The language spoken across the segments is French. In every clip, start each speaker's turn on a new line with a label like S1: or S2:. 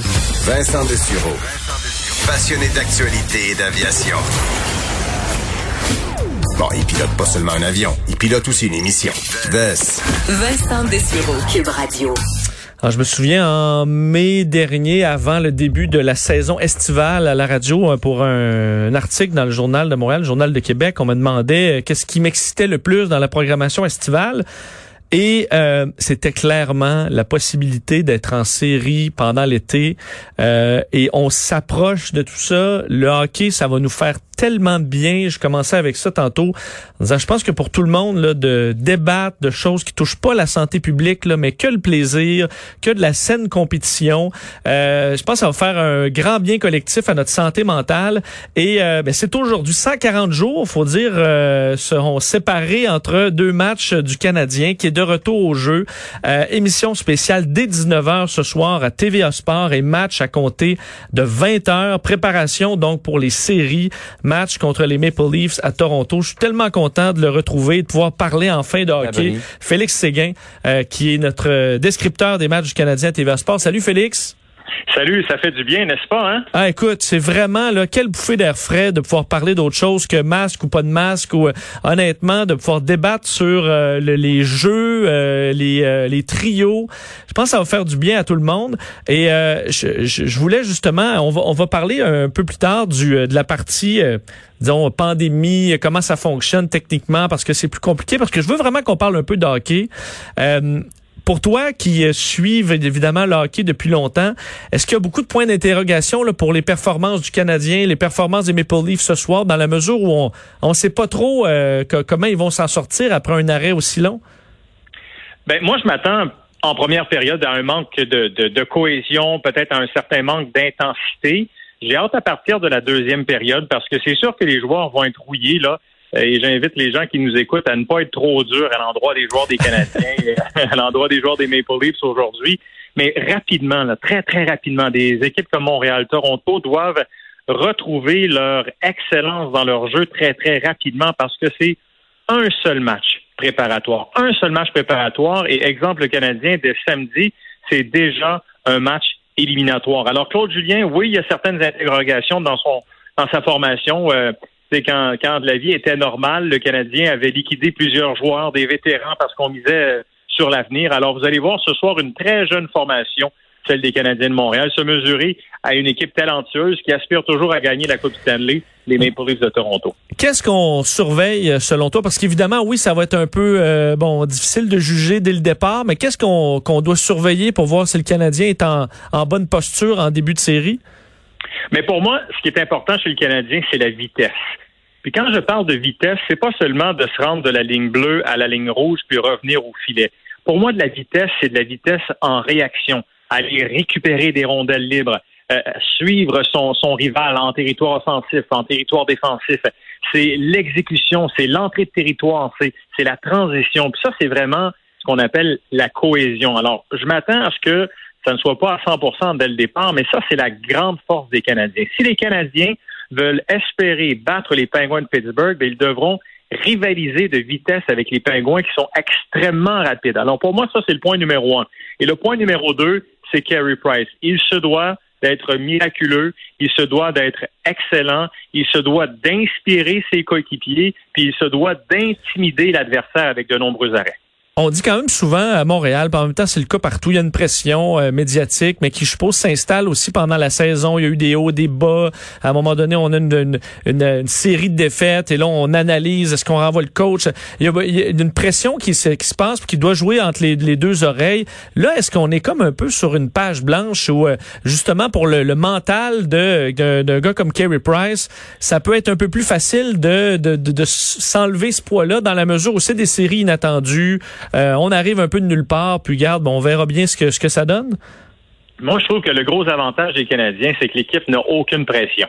S1: Vincent Dessureau. Passionné d'actualité et d'aviation. Bon, il pilote pas seulement un avion, il pilote aussi une émission.
S2: Vincent Dessureau, Cube Radio.
S3: Alors, je me souviens en mai dernier, avant le début de la saison estivale à la radio, euh, pour un, article dans le journal de Montréal, le journal de Québec, on me demandait euh, qu'est-ce qui m'excitait le plus dans la programmation estivale? Et euh, c'était clairement la possibilité d'être en série pendant l'été. et on s'approche de tout ça. Le hockey, ça va nous faire tellement bien. Je commençais avec ça tantôt en disant, je pense que pour tout le monde, là, de débattre de choses qui touchent pas la santé publique, là, mais que le plaisir, que de la saine compétition, euh, je pense que ça va faire un grand bien collectif à notre santé mentale. Et euh, ben, c'est aujourd'hui 140 jours, faut dire, euh, seront séparés entre deux matchs du Canadien qui est de retour au jeu. Euh, émission spéciale dès 19h ce soir à TVA Sport et match à compter de 20h. Préparation donc pour les séries match contre les Maple Leafs à Toronto. Je suis tellement content de le retrouver, de pouvoir parler enfin de hockey. Félix Séguin, euh, qui est notre euh, descripteur des matchs du Canadien à TVA Sport. Salut Félix.
S4: Salut, ça fait du bien, n'est-ce pas, hein?
S3: Ah, écoute, c'est vraiment, là, quelle bouffée d'air frais de pouvoir parler d'autre chose que masque ou pas de masque ou, euh, honnêtement, de pouvoir débattre sur euh, les jeux, euh, les, les trios. Je pense que ça va faire du bien à tout le monde. Et je, je, voulais justement, on va, on va parler un peu plus tard du, de la partie, disons, pandémie, comment ça fonctionne techniquement, parce que c'est plus compliqué, parce que je veux vraiment qu'on parle un peu de hockey pour toi qui euh, suivent évidemment le hockey depuis longtemps, est-ce qu'il y a beaucoup de points d'interrogation pour les performances du Canadien, les performances des Maple Leafs ce soir, dans la mesure où on ne sait pas trop euh, comment ils vont s'en sortir après un arrêt aussi long?
S4: Ben moi, je m'attends en première période à un manque de, de cohésion, peut-être à un certain manque d'intensité. J'ai hâte à partir de la deuxième période parce que c'est sûr que les joueurs vont être rouillés là. Euh, et j'invite les gens qui nous écoutent à ne pas être trop durs à l'endroit des joueurs des Canadiens, et à l'endroit des joueurs des Maple Leafs aujourd'hui. Mais rapidement, là, très, très rapidement, des équipes comme Montréal, Toronto doivent retrouver leur excellence dans leur jeu très, très rapidement parce que c'est un seul match préparatoire. Un seul match préparatoire. Et exemple, le Canadien, dès samedi, c'est déjà un match éliminatoire. Alors, Claude Julien, oui, il y a certaines interrogations dans son dans sa formation. Euh, c'est quand, la vie était normale, le Canadien avait liquidé plusieurs joueurs, des vétérans, parce qu'on misait euh, sur l'avenir. Alors, vous allez voir ce soir une très jeune formation, celle des Canadiens de Montréal, se mesurer à une équipe talentueuse qui aspire toujours à gagner la Coupe Stanley, les Maple Leafs de Toronto.
S3: Qu'est-ce qu'on surveille euh, selon toi? Parce qu'évidemment, oui, ça va être un peu euh, bon difficile de juger dès le départ, mais qu'est-ce qu'on qu'on doit surveiller pour voir si le Canadien est en, en bonne posture en début de série?
S4: Mais pour moi, ce qui est important chez le Canadien, c'est la vitesse. Puis quand je parle de vitesse, c'est pas seulement de se rendre de la ligne bleue à la ligne rouge puis revenir au filet. Pour moi, de la vitesse, c'est de la vitesse en réaction. Aller récupérer des rondelles libres, euh, suivre son, son rival en territoire offensif, en territoire défensif. C'est l'exécution, c'est l'entrée de territoire, c'est, c'est la transition. Puis ça, c'est vraiment ce qu'on appelle la cohésion. Alors, je m'attends à ce que ça ne soit pas à 100% dès le départ, mais ça, c'est la grande force des Canadiens. Si les Canadiens veulent espérer battre les Pingouins de Pittsburgh, bien, ils devront rivaliser de vitesse avec les Pingouins qui sont extrêmement rapides. Alors pour moi, ça, c'est le point numéro un. Et le point numéro deux, c'est Carey Price. Il se doit d'être miraculeux, il se doit d'être excellent, il se doit d'inspirer ses coéquipiers, puis il se doit d'intimider l'adversaire avec de nombreux arrêts.
S3: On dit quand même souvent à Montréal, en même temps c'est le cas partout, il y a une pression euh, médiatique, mais qui je suppose s'installe aussi pendant la saison. Il y a eu des hauts, des bas. À un moment donné, on a une, série de défaites et là on analyse, est-ce qu'on renvoie le coach? Il y a, une pression qui se, qui se passe, qui doit jouer entre les, deux oreilles. Là, est-ce qu'on est comme un peu sur une page blanche où euh, justement pour le, mental de d'un gars comme Kerry Price, ça peut être un peu plus facile de, de, de, de s'enlever ce poids-là dans la mesure où c'est des séries inattendues. Euh, on arrive un peu de nulle part, puis garde, on verra bien ce que, ça donne.
S4: Moi, je trouve que le gros avantage des Canadiens, c'est que l'équipe n'a aucune pression.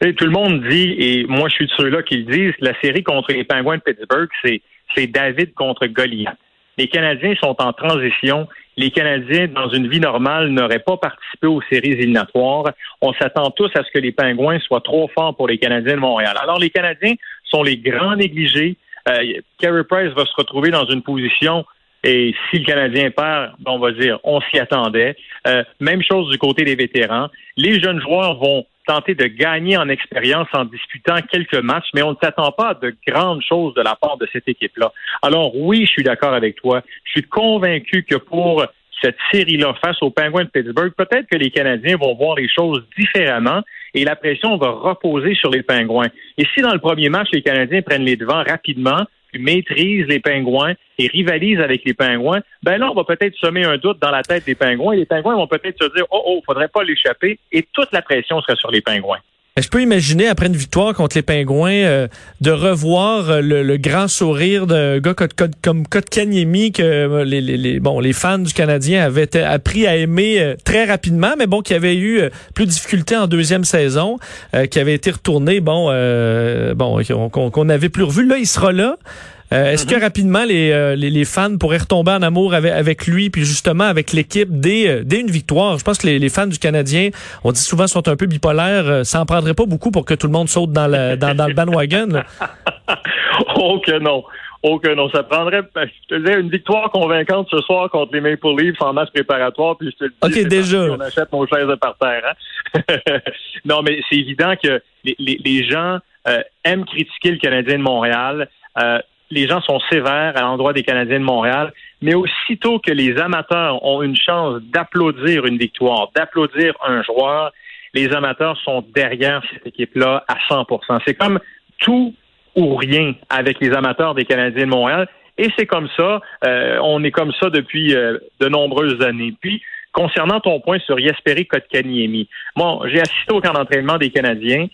S4: tout le monde dit, et moi je suis de ceux-là qui le disent, la série contre les Penguins de Pittsburgh, c'est, c'est David contre Goliath. Les Canadiens sont en transition. Les Canadiens, dans une vie normale, n'auraient pas participé aux séries éliminatoires. On s'attend tous à ce que les Pingouins soient trop forts pour les Canadiens de Montréal. Alors, les Canadiens sont les grands négligés. Euh, Price va se retrouver dans une position Et si le Canadien perd, on va dire, on s'y attendait. Euh, même chose du côté des vétérans. Les jeunes joueurs vont tenter de gagner en expérience en disputant quelques matchs, mais on ne s'attend pas à de grandes choses de la part de cette équipe-là. Alors oui, je suis d'accord avec toi. Je suis convaincu que pour cette série-là face aux Penguins de Pittsburgh, peut-être que les Canadiens vont voir les choses différemment et la pression va reposer sur les Pingouins. Et si dans le premier match, les Canadiens prennent les devants rapidement, maîtrisent les Pingouins et rivalisent avec les Pingouins, ben là, on va peut-être semer un doute dans la tête des Pingouins et les Pingouins vont peut-être se dire, oh, oh, faudrait pas l'échapper et toute la pression sera sur les Pingouins.
S3: Je peux imaginer, après une victoire contre les Pingouins, euh, de revoir euh, le, grand sourire d'un gars comme Kotkaniemi que euh, les, les, bon, les fans du Canadien avaient appris à aimer très rapidement, mais bon, qui avait eu plus de difficultés en deuxième saison, qui avait été retourné, bon, bon, qu'on n'avait plus revu. Là, il sera là. Euh, est-ce que mhm. rapidement euh, les, les, fans pourraient retomber en amour avec, avec lui, puis justement avec l'équipe dès, euh, dès une victoire? Je pense que les, fans du Canadien, on dit souvent, sont un peu bipolaires. Ça en prendrait pas beaucoup pour que tout le monde saute dans le, dans, dans le bandwagon.
S4: oh que non. Oh que non, ça prendrait, ben, je te disais, une victoire convaincante ce soir contre les Maple Leafs en match préparatoire, puis je te le
S3: dis, déjà.
S4: on achète nos chaises par terre. Hein? non, mais c'est évident que les, les, gens aiment critiquer le Canadien de Montréal. Euh, les gens sont sévères à l'endroit des Canadiens de Montréal, mais aussitôt que les amateurs ont une chance d'applaudir une victoire, d'applaudir un joueur, les amateurs sont derrière cette équipe-là à 100% C'est comme tout ou rien avec les amateurs des Canadiens de Montréal. Et c'est comme ça, euh, on est comme ça depuis euh, de nombreuses années. Puis, concernant ton point sur Yesperi Kotkaniemi, bon, j'ai assisté au camp d'entraînement des Canadiens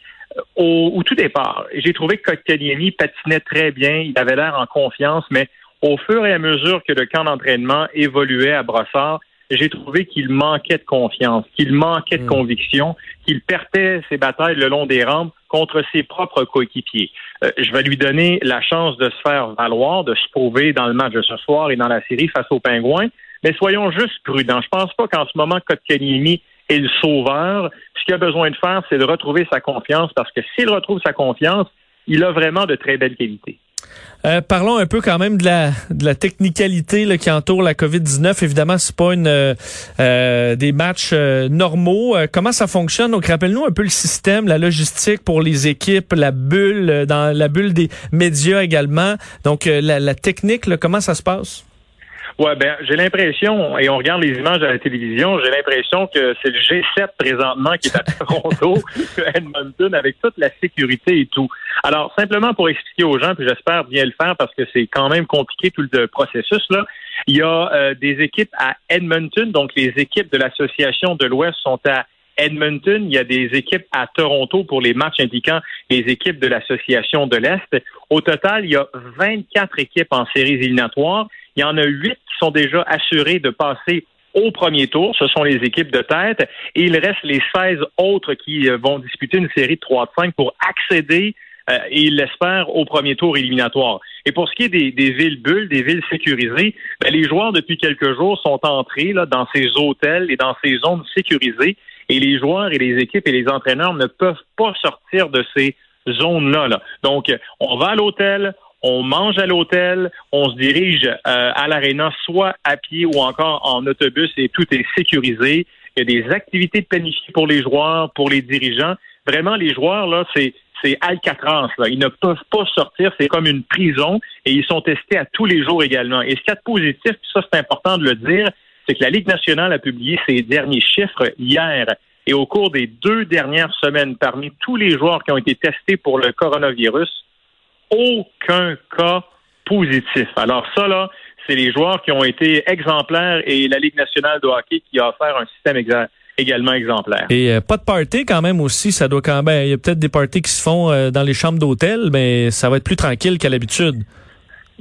S4: au, tout départ, j'ai trouvé que Kotkaniemi patinait très bien, il avait l'air en confiance, mais au fur et à mesure que le camp d'entraînement évoluait à Brossard, j'ai trouvé qu'il manquait de confiance, qu'il manquait de hmm. conviction, qu'il perdait ses batailles le long des rampes contre ses propres coéquipiers. Euh, je vais lui donner la chance de se faire valoir, de se prouver dans le match de ce soir et dans la série face aux Pingouins, mais soyons juste prudents. Je pense pas qu'en ce moment, Kotkaniemi est le sauveur. Ce qu'il a besoin de faire, c'est de retrouver sa confiance parce que s'il retrouve sa confiance, il a vraiment de très belles qualités.
S3: Euh, parlons un peu quand même de la, de la technicalité là, qui entoure la COVID-19. Évidemment, c'est pas une euh, euh des matchs euh, normaux. comment ça fonctionne? Donc, rappelle-nous un peu le système, la logistique pour les équipes, la bulle, dans la bulle des médias également. Donc, la, la technique, là, comment ça se passe?
S4: Ouais, ben j'ai l'impression, et on regarde les images à la télévision, j'ai l'impression que c'est le G7 présentement qui est à Toronto, Edmonton, avec toute la sécurité et tout. Alors, simplement pour expliquer aux gens, puis j'espère bien le faire parce que c'est quand même compliqué tout le processus là. Il y a euh, des équipes à Edmonton, donc les équipes de l'association de l'Ouest sont à Edmonton, il y a des équipes à Toronto pour les matchs indiquant les équipes de l'association de l'Est. Au total, il y a 24 équipes en séries éliminatoires. Il y en a huit qui sont déjà assurés de passer au premier tour. Ce sont les équipes de tête. Et il reste les 16 autres qui euh, vont disputer une série de 3 de 5 pour accéder, euh, et ils l'espèrent, au premier tour éliminatoire. Et pour ce qui est des, villes bulles, des villes sécurisées, ben, les joueurs, depuis quelques jours, sont entrés dans ces hôtels et dans ces zones sécurisées. Et les joueurs et les équipes et les entraîneurs ne peuvent pas sortir de ces zones-là. Là. Donc, on va à l'hôtel, on mange à l'hôtel, on se dirige euh, à l'aréna soit à pied ou encore en autobus et tout est sécurisé. Il y a des activités planifiées pour les joueurs, pour les dirigeants. Vraiment, les joueurs, là, c'est c'est Alcatraz. Là. Ils ne peuvent pas sortir. C'est comme une prison et ils sont testés à tous les jours également. Et ce qui est positif, puis ça, c'est important de le dire, c'est que la Ligue nationale a publié ses derniers chiffres hier. Et au cours des deux dernières semaines, parmi tous les joueurs qui ont été testés pour le coronavirus, aucun cas positif. Alors ça, là, c'est les joueurs qui ont été exemplaires et la Ligue nationale de hockey qui a offert un système également exemplaire.
S3: Et euh, pas de party quand même aussi, ça doit quand même, il y a peut-être des parties qui se font euh, dans les chambres d'hôtel, mais ça va être plus tranquille qu'à l'habitude.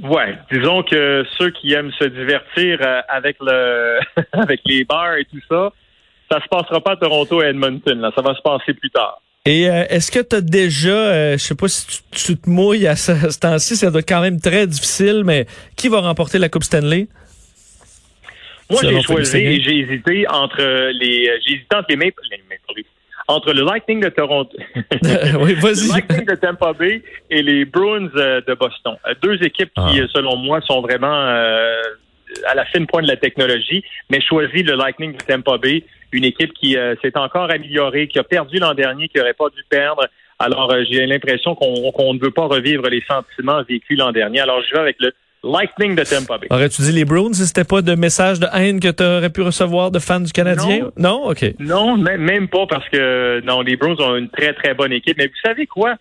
S4: Ouais, disons que ceux qui aiment se divertir euh, avec le avec les bars et tout ça, ça se passera pas à Toronto et Edmonton, là, ça va se passer plus tard.
S3: Et euh, est-ce que tu as déjà, euh, je sais pas si tu, te mouilles à ce, temps-ci, ça doit être quand même très difficile, mais qui va remporter la Coupe Stanley?
S4: Moi, j'ai choisi et j'ai hésité entre les, j'ai hésité entre les Maple, entre le Lightning de Toronto,
S3: oui, le
S4: Lightning de Tampa Bay et les Bruins euh, de Boston. Deux équipes qui, ah. selon moi, sont vraiment à la fine pointe de la technologie, mais choisit le Lightning de Tampa Bay, une équipe qui euh, s'est encore améliorée, qui a perdu l'an dernier, qui n'aurait pas dû perdre. Alors, euh, j'ai l'impression qu'on ne veut pas revivre les sentiments vécus l'an dernier. Alors, je vais avec le Lightning de Tampa Bay.
S3: Aurais-tu dit les Bruins si c'était pas de message de haine que tu aurais pu recevoir de fans du Canadien? Non, non? OK.
S4: Non, même pas parce que non, les Bruins ont une très, très bonne équipe. Mais vous savez quoi?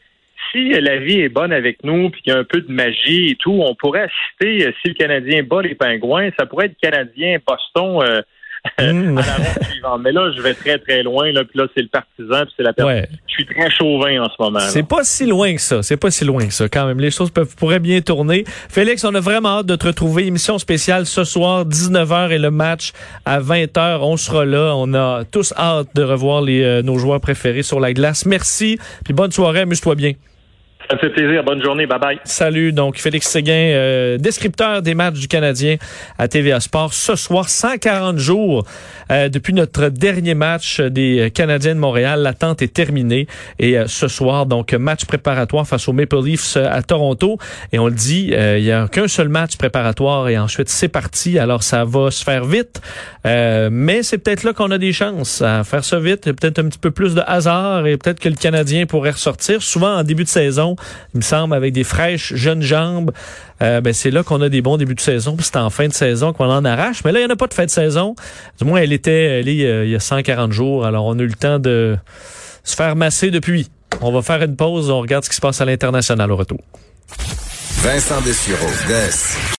S4: Si la vie est bonne avec nous, puis qu'il y a un peu de magie et tout, on pourrait assister, si le Canadien bat les Pingouins, ça pourrait être Canadien-Boston euh, Hmm. Mais là, je vais très, très loin. Là, puis là, c'est le partisan, puis c'est la personne. Je suis très chauvin en ce moment.
S3: C'est pas si loin que ça. C'est pas si loin que ça, quand même. Les choses peuvent, pourraient bien tourner. Félix, on a vraiment hâte de te retrouver. Émission spéciale ce soir, 19h et le match à 20h. On sera là. On a tous hâte de revoir les, euh, nos joueurs préférés sur la glace. Merci. Puis bonne soirée. Amuse-toi bien.
S4: Ça fait plaisir. Bonne journée. Bye bye.
S3: Salut. Donc, Félix Séguin, euh, descripteur des matchs du Canadien à TVA Sport. Ce soir, 140 jours euh, depuis notre dernier match des Canadiens de Montréal. L'attente est terminée. Et euh, ce soir, donc, match préparatoire face aux Maple Leafs à Toronto. Et on le dit, il y a qu'un seul match préparatoire et ensuite c'est parti. Alors, ça va se faire vite. mais c'est peut-être là qu'on a des chances à faire ça vite. Peut-être un petit peu plus de hasard et peut-être que le Canadien pourrait ressortir. Souvent, en début de saison, il me semble, avec des fraîches jeunes jambes. Euh, ben c'est là qu'on a des bons débuts de saison. Puis c'est en fin de saison qu'on en arrache. Mais là, il n'y en a pas de fin de saison. Du moins, elle était elle il y a 140 jours. Alors, on a eu le temps de se faire masser depuis. On va faire une pause. On regarde ce qui se passe à l'international au retour.
S1: Vincent Dessureau,